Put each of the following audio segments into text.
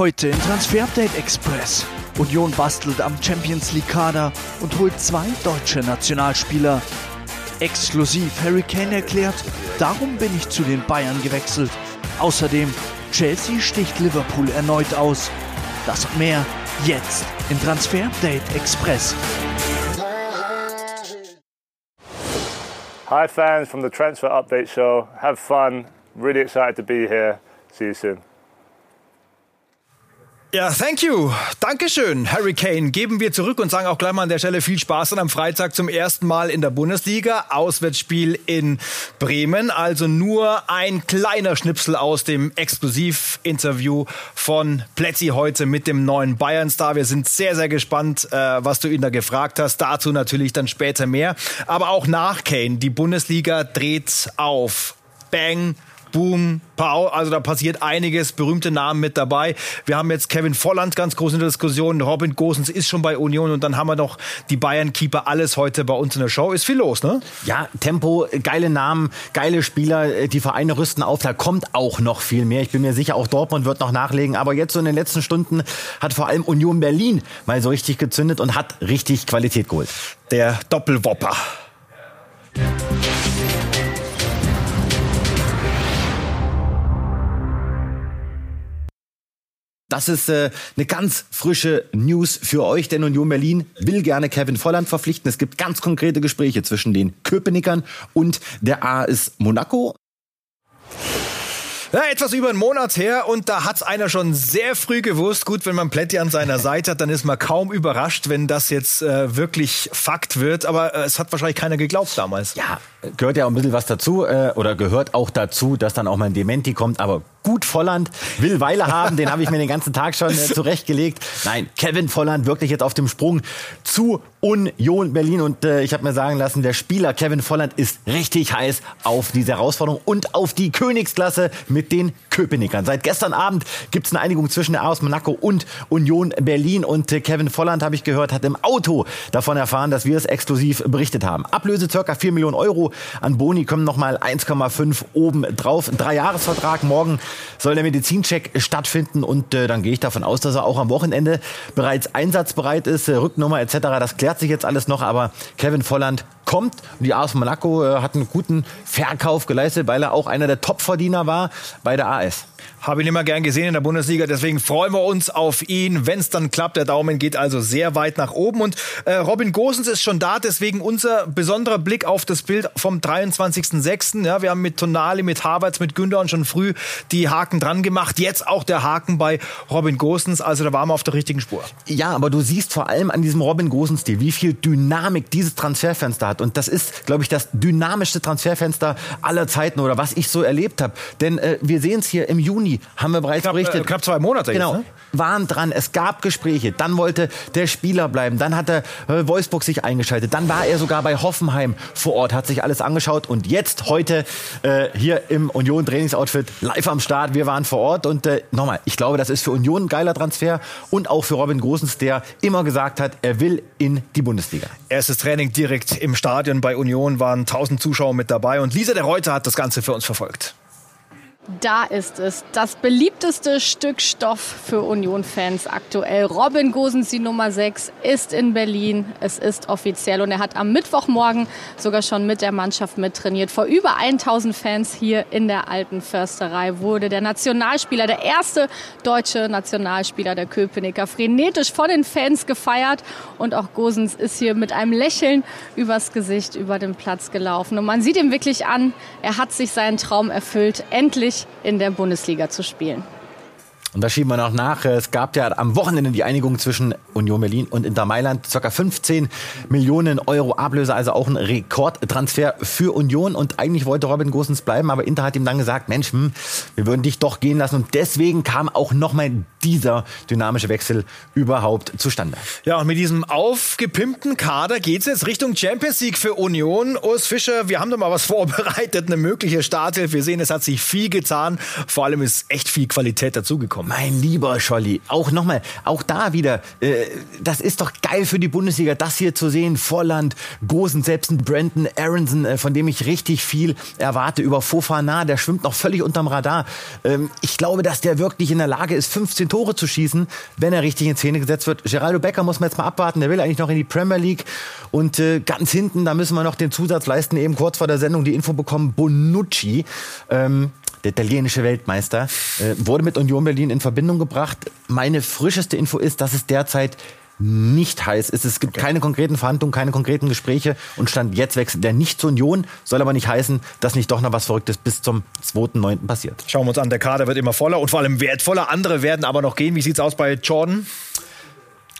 Heute im Transfer Update Express. Union bastelt am Champions League Kader und holt zwei deutsche Nationalspieler. Exklusiv Harry Kane erklärt, darum bin ich zu den Bayern gewechselt. Außerdem, Chelsea sticht Liverpool erneut aus. Das und mehr jetzt im Transfer Update Express. Hi fans from the Transfer Update Show. Have fun. Really excited to be here. See you soon. Ja, thank you. Dankeschön, Harry Kane. Geben wir zurück und sagen auch gleich mal an der Stelle viel Spaß dann am Freitag zum ersten Mal in der Bundesliga. Auswärtsspiel in Bremen. Also nur ein kleiner Schnipsel aus dem Exklusivinterview von Plätzi heute mit dem neuen Bayern-Star. Wir sind sehr, sehr gespannt, äh, was du ihn da gefragt hast. Dazu natürlich dann später mehr. Aber auch nach Kane. Die Bundesliga dreht auf. Bang, Boom, Pau, also da passiert einiges, berühmte Namen mit dabei. Wir haben jetzt Kevin Volland ganz groß in der Diskussion, Robin Gosens ist schon bei Union und dann haben wir noch die Bayern-Keeper, alles heute bei uns in der Show. Ist viel los, ne? Ja, Tempo, geile Namen, geile Spieler, die Vereine rüsten auf, da kommt auch noch viel mehr. Ich bin mir sicher, auch Dortmund wird noch nachlegen, aber jetzt so in den letzten Stunden hat vor allem Union Berlin mal so richtig gezündet und hat richtig Qualität geholt. Der Doppelwopper. Das ist äh, eine ganz frische News für euch, denn Union Berlin will gerne Kevin Volland verpflichten. Es gibt ganz konkrete Gespräche zwischen den Köpenickern und der AS Monaco. Ja, etwas über einen Monat her und da hat's einer schon sehr früh gewusst. Gut, wenn man Plätti an seiner Seite hat, dann ist man kaum überrascht, wenn das jetzt äh, wirklich Fakt wird. Aber äh, es hat wahrscheinlich keiner geglaubt damals. Ja, gehört ja auch ein bisschen was dazu äh, oder gehört auch dazu, dass dann auch mal ein Dementi kommt. Aber gut Volland will Weile haben, den habe ich mir den ganzen Tag schon äh, zurechtgelegt. Nein, Kevin Volland wirklich jetzt auf dem Sprung zu Union Berlin und äh, ich habe mir sagen lassen, der Spieler Kevin Volland ist richtig heiß auf diese Herausforderung und auf die Königsklasse mit den Köpenickern. Seit gestern Abend gibt es eine Einigung zwischen der AS Monaco und Union Berlin und äh, Kevin Volland, habe ich gehört, hat im Auto davon erfahren, dass wir es exklusiv berichtet haben. Ablöse circa 4 Millionen Euro, an Boni kommen nochmal 1,5 oben drauf. Drei Jahresvertrag, morgen soll der Medizincheck stattfinden und äh, dann gehe ich davon aus, dass er auch am Wochenende bereits einsatzbereit ist, äh, Rücknummer etc. Das klärt sich jetzt alles noch, aber Kevin Volland kommt und die AS Monaco äh, hat einen guten Verkauf geleistet, weil er auch einer der Topverdiener war bei der AS. Habe ihn immer gern gesehen in der Bundesliga, deswegen freuen wir uns auf ihn, wenn es dann klappt. Der Daumen geht also sehr weit nach oben. Und äh, Robin Gosens ist schon da, deswegen unser besonderer Blick auf das Bild vom 23.06. Ja, wir haben mit Tonali, mit Havertz, mit Gündogan schon früh die Haken dran gemacht. Jetzt auch der Haken bei Robin Gosens. Also da waren wir auf der richtigen Spur. Ja, aber du siehst vor allem an diesem Robin Gosens-Stil, wie viel Dynamik dieses Transferfenster hat. Und das ist, glaube ich, das dynamischste Transferfenster aller Zeiten oder was ich so erlebt habe. Denn äh, wir sehen es hier im Juni, haben wir bereits Knapp, berichtet. äh, knapp zwei Monate Genau. jetzt, ne? Waren dran, es gab Gespräche, dann wollte der Spieler bleiben, dann hat der äh, Wolfsburg sich eingeschaltet, dann war er sogar bei Hoffenheim vor Ort, hat sich alles angeschaut und jetzt heute äh, hier im Union Trainingsoutfit live am Start. Wir waren vor Ort und äh, nochmal, ich glaube, das ist für Union ein geiler Transfer und auch für Robin Gosens, der immer gesagt hat, er will in die Bundesliga. Erstes Training direkt im Stadion bei Union waren 1000 Zuschauer mit dabei und Lisa der Reuter hat das Ganze für uns verfolgt. Da ist es. Das beliebteste Stück Stoff für Union-Fans aktuell. Robin Gosens, die Nummer 6, ist in Berlin. Es ist offiziell und er hat am Mittwochmorgen sogar schon mit der Mannschaft mittrainiert. Vor über 1000 Fans hier in der alten Försterei wurde der Nationalspieler, der erste deutsche Nationalspieler der Köpenicker, frenetisch von den Fans gefeiert. Und auch Gosens ist hier mit einem Lächeln übers Gesicht über den Platz gelaufen. Und man sieht ihm wirklich an, er hat sich seinen Traum erfüllt, endlich in der Bundesliga zu spielen. Und da schieben wir noch nach. Es gab ja am Wochenende die Einigung zwischen Union Berlin und Inter Mailand. Circa 15 Millionen Euro Ablöse, also auch ein Rekordtransfer für Union. Und eigentlich wollte Robin Gosens bleiben, aber Inter hat ihm dann gesagt, Mensch, hm, wir würden dich doch gehen lassen. Und deswegen kam auch nochmal dieser dynamische Wechsel überhaupt zustande. Ja, und mit diesem aufgepimpten Kader geht's jetzt Richtung Champions League für Union. Urs Fischer, wir haben da mal was vorbereitet, eine mögliche Starthilfe. Wir sehen, es hat sich viel getan. Vor allem ist echt viel Qualität dazugekommen. Mein lieber Scholli, auch nochmal, auch da wieder, äh, das ist doch geil für die Bundesliga, das hier zu sehen. Volland, Gosen, selbst ein Brandon Aronson, äh, von dem ich richtig viel erwarte, über Fofana, der schwimmt noch völlig unterm Radar. Ähm, ich glaube, dass der wirklich in der Lage ist, 15 Tore zu schießen, wenn er richtig in Szene gesetzt wird. Geraldo Becker muss man jetzt mal abwarten, der will eigentlich noch in die Premier League. Und äh, ganz hinten, da müssen wir noch den Zusatz leisten, eben kurz vor der Sendung die Info bekommen, Bonucci. Ähm, der italienische Weltmeister, äh, wurde mit Union Berlin in Verbindung gebracht. Meine frischeste Info ist, dass es derzeit nicht heiß ist. Es gibt okay. keine konkreten Verhandlungen, keine konkreten Gespräche und Stand jetzt wechselt der nicht zur Union, soll aber nicht heißen, dass nicht doch noch was Verrücktes bis zum 2.9. passiert. Schauen wir uns an, der Kader wird immer voller und vor allem wertvoller. Andere werden aber noch gehen. Wie sieht's aus bei Jordan?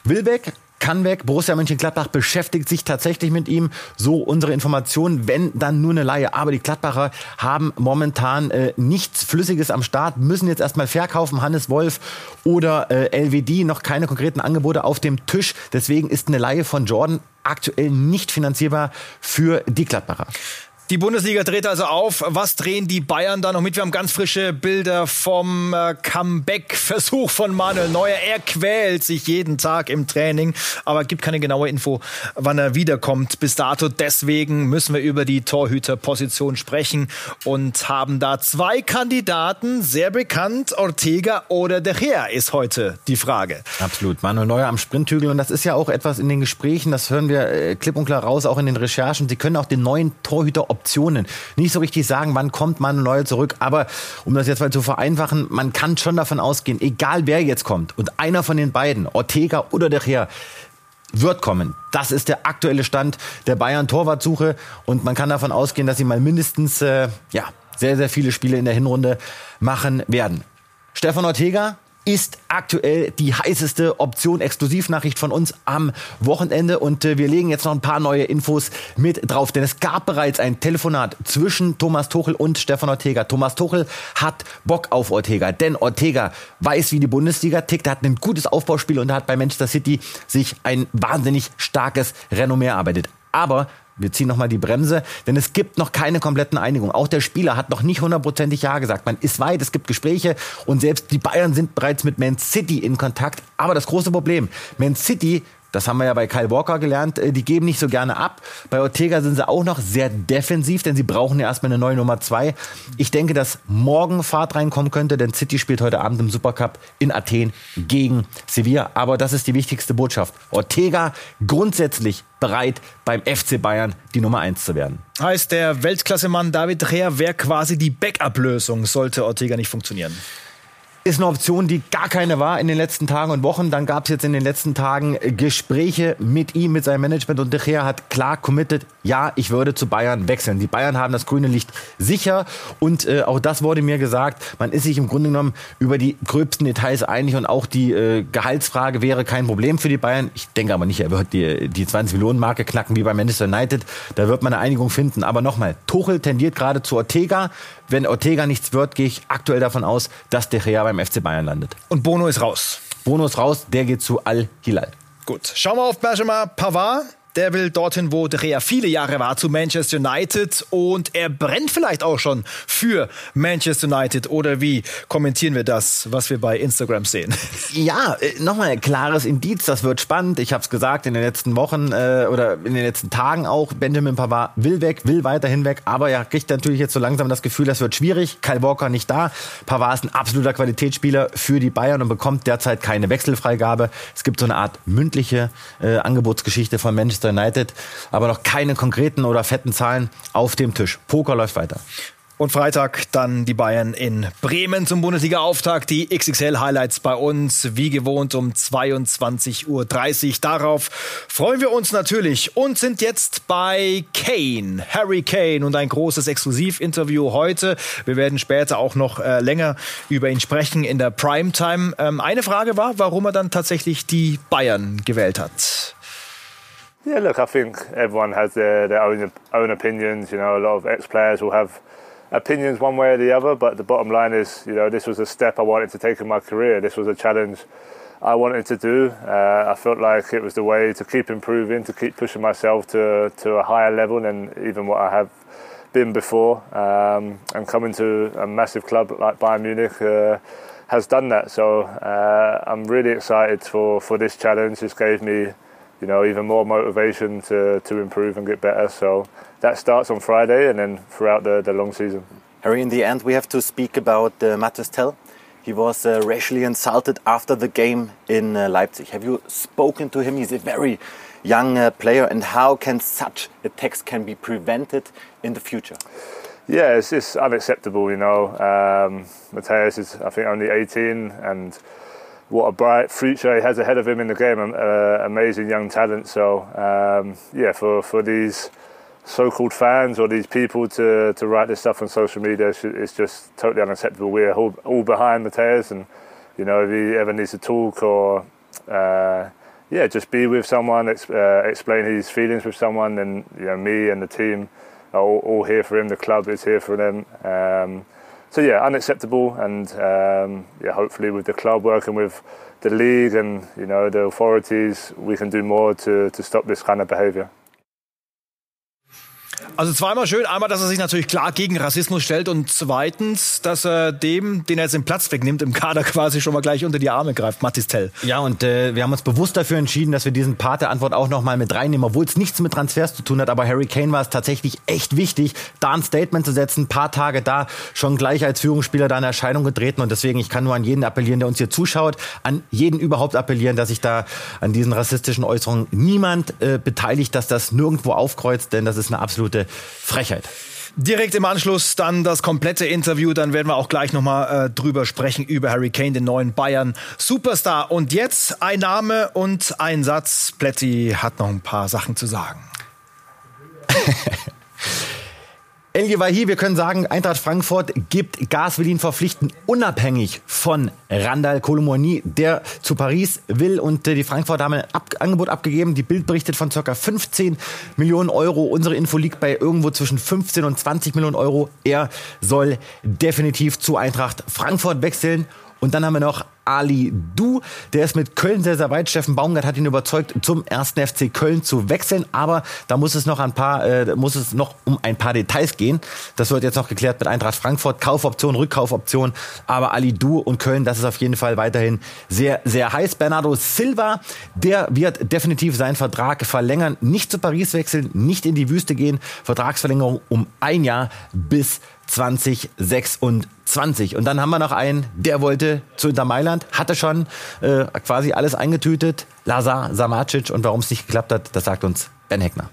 Weg, kann weg. Borussia Mönchengladbach beschäftigt sich tatsächlich mit ihm. So unsere Informationen, wenn dann nur eine Laie. Aber die Gladbacher haben momentan äh, nichts Flüssiges am Start, müssen jetzt erstmal verkaufen. Hannes Wolf oder äh, LWD noch keine konkreten Angebote auf dem Tisch. Deswegen ist eine Laie von Jordan aktuell nicht finanzierbar für die Gladbacher. Die Bundesliga dreht also auf. Was drehen die Bayern da noch mit? Wir haben ganz frische Bilder vom äh, Comeback-Versuch von Manuel Neuer. Er quält sich jeden Tag im Training, aber gibt keine genaue Info, wann er wiederkommt. Bis dato. Deswegen müssen wir über die Torhüterposition sprechen und haben da zwei Kandidaten, sehr bekannt. Ortega oder De Gea ist heute die Frage. Absolut. Manuel Neuer am Sprinthügel. Und das ist ja auch etwas in den Gesprächen, das hören wir äh, klipp und klar raus, auch in den Recherchen. Sie können auch den neuen Torhüter Optionen. Nicht so richtig sagen, wann kommt man Neuer zurück, aber um das jetzt mal zu vereinfachen, man kann schon davon ausgehen, egal wer jetzt kommt und einer von den beiden, Ortega oder der Gea, wird kommen. Das ist der aktuelle Stand der Bayern Torwartsuche und man kann davon ausgehen, dass sie mal mindestens äh, ja, sehr sehr viele Spiele in der Hinrunde machen werden. Stefan Ortega ist aktuell die heißeste Option. Exklusivnachricht von uns am Wochenende. Und äh, wir legen jetzt noch ein paar neue Infos mit drauf. Denn es gab bereits ein Telefonat zwischen Thomas Tuchel und Stefan Ortega. Thomas Tuchel hat Bock auf Ortega. Denn Ortega weiß, wie die Bundesliga tickt. Er hat ein gutes Aufbauspiel und hat bei Manchester City sich ein wahnsinnig starkes Renommee erarbeitet. Aber wir ziehen nochmal die Bremse, denn es gibt noch keine kompletten Einigungen. Auch der Spieler hat noch nicht hundertprozentig Ja gesagt. Man ist weit, es gibt Gespräche und selbst die Bayern sind bereits mit Man City in Kontakt. Aber das große Problem, Man City das haben wir ja bei Kyle Walker gelernt. Äh, die geben nicht so gerne ab. Bei Ortega sind sie auch noch sehr defensiv, denn sie brauchen ja erstmal eine neue Nummer zwei. Ich denke, dass morgen Fahrt reinkommen könnte, denn City spielt heute Abend im Supercup in Athen gegen Sevilla. Aber das ist die wichtigste Botschaft. Ortega grundsätzlich bereit, beim FC Bayern die Nummer eins zu werden. Heißt, der Weltklassemann David Rea wäre quasi die Backup-Lösung, sollte Ortega nicht funktionieren ist eine Option, die gar keine war in den letzten Tagen und Wochen. Dann gab es jetzt in den letzten Tagen Gespräche mit ihm, mit seinem Management und De Gea hat klar committed, ja, ich würde zu Bayern wechseln. Die Bayern haben das grüne Licht sicher und äh, auch das wurde mir gesagt. Man ist sich im Grunde genommen über die gröbsten Details einig und auch die äh, Gehaltsfrage wäre kein Problem für die Bayern. Ich denke aber nicht, er wird die, die 20 Millionen Marke knacken wie bei Manchester United. Da wird man eine Einigung finden. Aber nochmal, Tuchel tendiert gerade zu Ortega. Wenn Ortega nichts wird, gehe ich aktuell davon aus, dass De Gea beim FC Bayern landet. Und Bono ist raus. Bono ist raus, der geht zu Al-Hilal. Gut, schauen wir auf Benjamin Pavard. Der will dorthin, wo De viele Jahre war, zu Manchester United und er brennt vielleicht auch schon für Manchester United. Oder wie kommentieren wir das, was wir bei Instagram sehen? Ja, äh, nochmal ein klares Indiz, das wird spannend. Ich habe es gesagt in den letzten Wochen äh, oder in den letzten Tagen auch. Benjamin Pavard will weg, will weiterhin weg, aber er kriegt natürlich jetzt so langsam das Gefühl, das wird schwierig. Kyle Walker nicht da. Pavard ist ein absoluter Qualitätsspieler für die Bayern und bekommt derzeit keine Wechselfreigabe. Es gibt so eine Art mündliche äh, Angebotsgeschichte von Manchester Manchester United, aber noch keine konkreten oder fetten Zahlen auf dem Tisch. Poker läuft weiter. Und Freitag dann die Bayern in Bremen zum Bundesliga-Auftakt. Die XXL-Highlights bei uns, wie gewohnt, um 22.30 Uhr. Darauf freuen wir uns natürlich und sind jetzt bei Kane, Harry Kane und ein großes Exklusivinterview heute. Wir werden später auch noch äh, länger über ihn sprechen in der Primetime. Ähm, eine Frage war, warum er dann tatsächlich die Bayern gewählt hat. Yeah, look, I think everyone has their, their own own opinions. You know, a lot of ex players will have opinions one way or the other, but the bottom line is, you know, this was a step I wanted to take in my career. This was a challenge I wanted to do. Uh, I felt like it was the way to keep improving, to keep pushing myself to to a higher level than even what I have been before. Um, and coming to a massive club like Bayern Munich. Uh, has done that, so uh, I'm really excited for, for this challenge. This gave me you know, even more motivation to, to improve and get better. So that starts on Friday and then throughout the, the long season. Harry, in the end, we have to speak about uh, Mattes Tell. he was uh, racially insulted after the game in uh, Leipzig. Have you spoken to him? He's a very young uh, player, and how can such attacks can be prevented in the future? Yeah, it's just unacceptable. You know, um, Mateus is I think only 18, and what a bright future he has ahead of him in the game. Uh, amazing young talent. So um, yeah, for for these so-called fans or these people to, to write this stuff on social media it's just totally unacceptable. We're all, all behind Mateus, and you know if he ever needs to talk or uh, yeah, just be with someone, uh, explain his feelings with someone, and you know me and the team are all, all here for him. The club is here for them. Um, so yeah, unacceptable, and um, yeah, hopefully with the club working with the league and you know the authorities, we can do more to, to stop this kind of behaviour. Also zweimal schön. Einmal, dass er sich natürlich klar gegen Rassismus stellt und zweitens, dass er dem, den er jetzt den Platz wegnimmt, im Kader quasi schon mal gleich unter die Arme greift. Mathis Tell. Ja, und äh, wir haben uns bewusst dafür entschieden, dass wir diesen Part der Antwort auch nochmal mit reinnehmen, obwohl es nichts mit Transfers zu tun hat. Aber Harry Kane war es tatsächlich echt wichtig, da ein Statement zu setzen, ein paar Tage da schon gleich als Führungsspieler da in Erscheinung getreten. Und deswegen, ich kann nur an jeden appellieren, der uns hier zuschaut, an jeden überhaupt appellieren, dass sich da an diesen rassistischen Äußerungen niemand äh, beteiligt, dass das nirgendwo aufkreuzt, denn das ist eine absolute Frechheit. Direkt im Anschluss dann das komplette Interview. Dann werden wir auch gleich nochmal äh, drüber sprechen, über Harry Kane, den neuen Bayern Superstar. Und jetzt ein Name und ein Satz. Plätti hat noch ein paar Sachen zu sagen. Elje Wahi, wir können sagen, Eintracht Frankfurt gibt Gas, will ihn verpflichten, unabhängig von Randall Colomoni, der zu Paris will. Und äh, die Frankfurter haben ein Ab Angebot abgegeben. Die Bild berichtet von ca. 15 Millionen Euro. Unsere Info liegt bei irgendwo zwischen 15 und 20 Millionen Euro. Er soll definitiv zu Eintracht Frankfurt wechseln. Und dann haben wir noch Ali Du. Der ist mit Köln sehr, sehr weit. Steffen Baumgart hat ihn überzeugt, zum ersten FC Köln zu wechseln. Aber da muss es noch ein paar, äh, muss es noch um ein paar Details gehen. Das wird jetzt noch geklärt mit Eintracht Frankfurt. Kaufoption, Rückkaufoption. Aber Ali Du und Köln, das ist auf jeden Fall weiterhin sehr, sehr heiß. Bernardo Silva, der wird definitiv seinen Vertrag verlängern. Nicht zu Paris wechseln, nicht in die Wüste gehen. Vertragsverlängerung um ein Jahr bis 2026. Und dann haben wir noch einen, der wollte zu Inter Mailand, hatte schon äh, quasi alles eingetütet. Lazar Samacic. Und warum es nicht geklappt hat, das sagt uns Ben Heckner.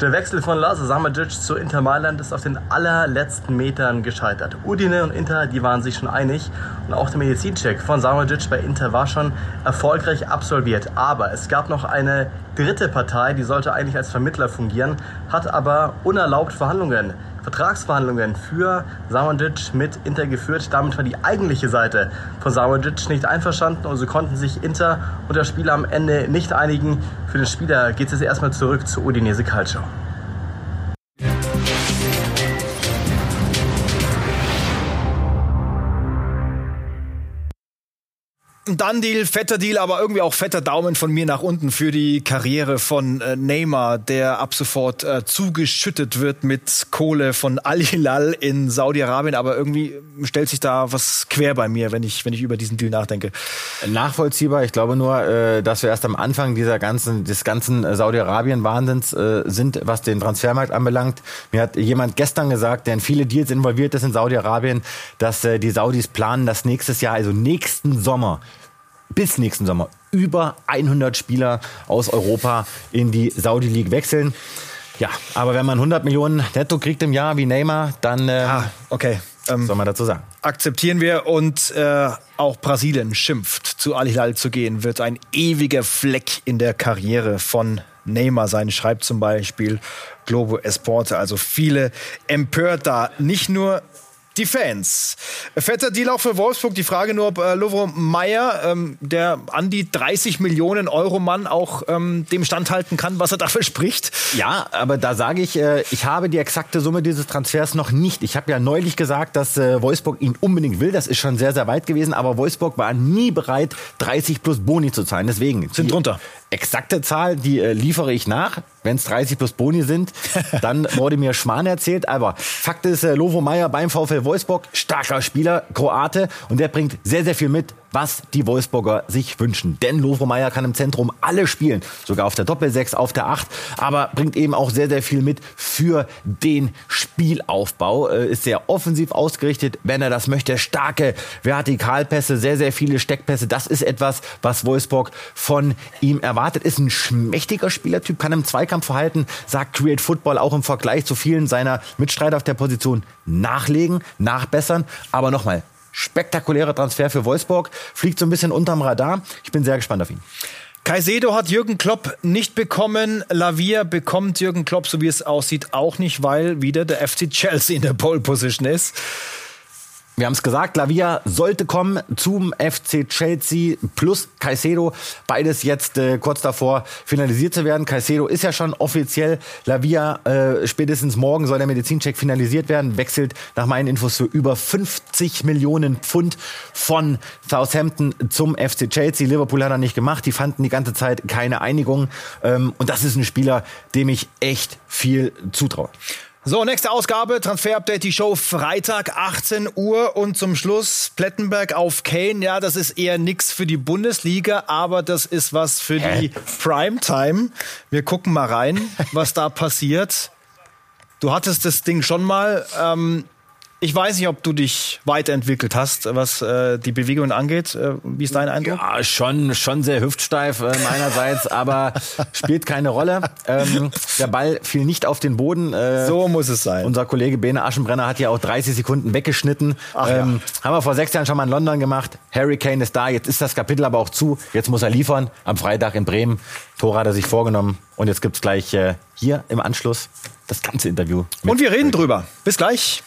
Der Wechsel von Lazar Samacic zu Inter Mailand ist auf den allerletzten Metern gescheitert. Udine und Inter, die waren sich schon einig und auch der Medizincheck von Samacic bei Inter war schon erfolgreich absolviert. Aber es gab noch eine dritte Partei, die sollte eigentlich als Vermittler fungieren, hat aber unerlaubt Verhandlungen Vertragsverhandlungen für Samodic mit Inter geführt. Damit war die eigentliche Seite von Samodic nicht einverstanden und so konnten sich Inter und der Spieler am Ende nicht einigen. Für den Spieler geht es jetzt erstmal zurück zu Udinese Calcio. Dann Deal, fetter Deal, aber irgendwie auch fetter Daumen von mir nach unten für die Karriere von äh, Neymar, der ab sofort äh, zugeschüttet wird mit Kohle von Al Hilal in Saudi-Arabien. Aber irgendwie stellt sich da was quer bei mir, wenn ich, wenn ich über diesen Deal nachdenke. Nachvollziehbar. Ich glaube nur, äh, dass wir erst am Anfang dieser ganzen, des ganzen Saudi-Arabien-Wahnsinns äh, sind, was den Transfermarkt anbelangt. Mir hat jemand gestern gesagt, der in viele Deals involviert ist in Saudi-Arabien, dass äh, die Saudis planen, dass nächstes Jahr, also nächsten Sommer, bis nächsten Sommer über 100 Spieler aus Europa in die Saudi League wechseln. Ja, aber wenn man 100 Millionen netto kriegt im Jahr wie Neymar, dann äh, ah, okay. Ähm, soll man dazu sagen. Akzeptieren wir und äh, auch Brasilien schimpft, zu Al Hilal zu gehen, wird ein ewiger Fleck in der Karriere von Neymar sein, schreibt zum Beispiel Globo Esporte. Also viele empört da. Nicht nur die Fans. Fetter Deal auch für Wolfsburg. Die Frage nur, ob äh, Lovro Meyer, ähm, der an die 30 Millionen Euro Mann, auch ähm, dem standhalten kann, was er dafür spricht. Ja, aber da sage ich, äh, ich habe die exakte Summe dieses Transfers noch nicht. Ich habe ja neulich gesagt, dass äh, Wolfsburg ihn unbedingt will. Das ist schon sehr, sehr weit gewesen. Aber Wolfsburg war nie bereit, 30 plus Boni zu zahlen. Deswegen sind drunter. Exakte Zahl, die äh, liefere ich nach. Wenn es 30 plus Boni sind, dann wurde mir Schmarrn erzählt. Aber Fakt ist, äh, Lovo Meyer beim VfL Wolfsburg, starker Spieler, Kroate. Und der bringt sehr, sehr viel mit was die Wolfsburger sich wünschen. Denn Lovro Meyer kann im Zentrum alle spielen, sogar auf der Doppelsechs, auf der Acht, aber bringt eben auch sehr, sehr viel mit für den Spielaufbau. Äh, ist sehr offensiv ausgerichtet, wenn er das möchte. Starke Vertikalpässe, sehr, sehr viele Steckpässe. Das ist etwas, was Wolfsburg von ihm erwartet. Ist ein schmächtiger Spielertyp, kann im Zweikampf verhalten, sagt Create Football auch im Vergleich zu vielen seiner Mitstreiter auf der Position nachlegen, nachbessern. Aber nochmal, spektakulärer Transfer für Wolfsburg, fliegt so ein bisschen unterm Radar. Ich bin sehr gespannt auf ihn. Kaisedo hat Jürgen Klopp nicht bekommen. Lavia bekommt Jürgen Klopp, so wie es aussieht, auch nicht, weil wieder der FC Chelsea in der Pole Position ist. Wir haben es gesagt, Lavia sollte kommen zum FC Chelsea plus Caicedo. Beides jetzt äh, kurz davor finalisiert zu werden. Caicedo ist ja schon offiziell. Lavia äh, spätestens morgen soll der Medizincheck finalisiert werden. Wechselt nach meinen Infos für über 50 Millionen Pfund von Southampton zum FC Chelsea. Liverpool hat er nicht gemacht. Die fanden die ganze Zeit keine Einigung. Ähm, und das ist ein Spieler, dem ich echt viel zutraue. So, nächste Ausgabe, Transfer-Update, die Show Freitag, 18 Uhr und zum Schluss Plettenberg auf Kane. Ja, das ist eher nix für die Bundesliga, aber das ist was für Hä? die Primetime. Wir gucken mal rein, was da passiert. Du hattest das Ding schon mal. Ähm, ich weiß nicht, ob du dich weiterentwickelt hast, was äh, die Bewegungen angeht. Äh, wie ist dein Eindruck? Ja, schon, schon sehr hüftsteif äh, meinerseits, aber spielt keine Rolle. Ähm, der Ball fiel nicht auf den Boden. Äh, so muss es sein. Unser Kollege Bene Aschenbrenner hat ja auch 30 Sekunden weggeschnitten. Ach, ähm, ja. Haben wir vor sechs Jahren schon mal in London gemacht. Harry Kane ist da. Jetzt ist das Kapitel aber auch zu. Jetzt muss er liefern. Am Freitag in Bremen. Tor hat er sich vorgenommen. Und jetzt gibt's gleich äh, hier im Anschluss das ganze Interview. Und wir reden drüber. Bis gleich.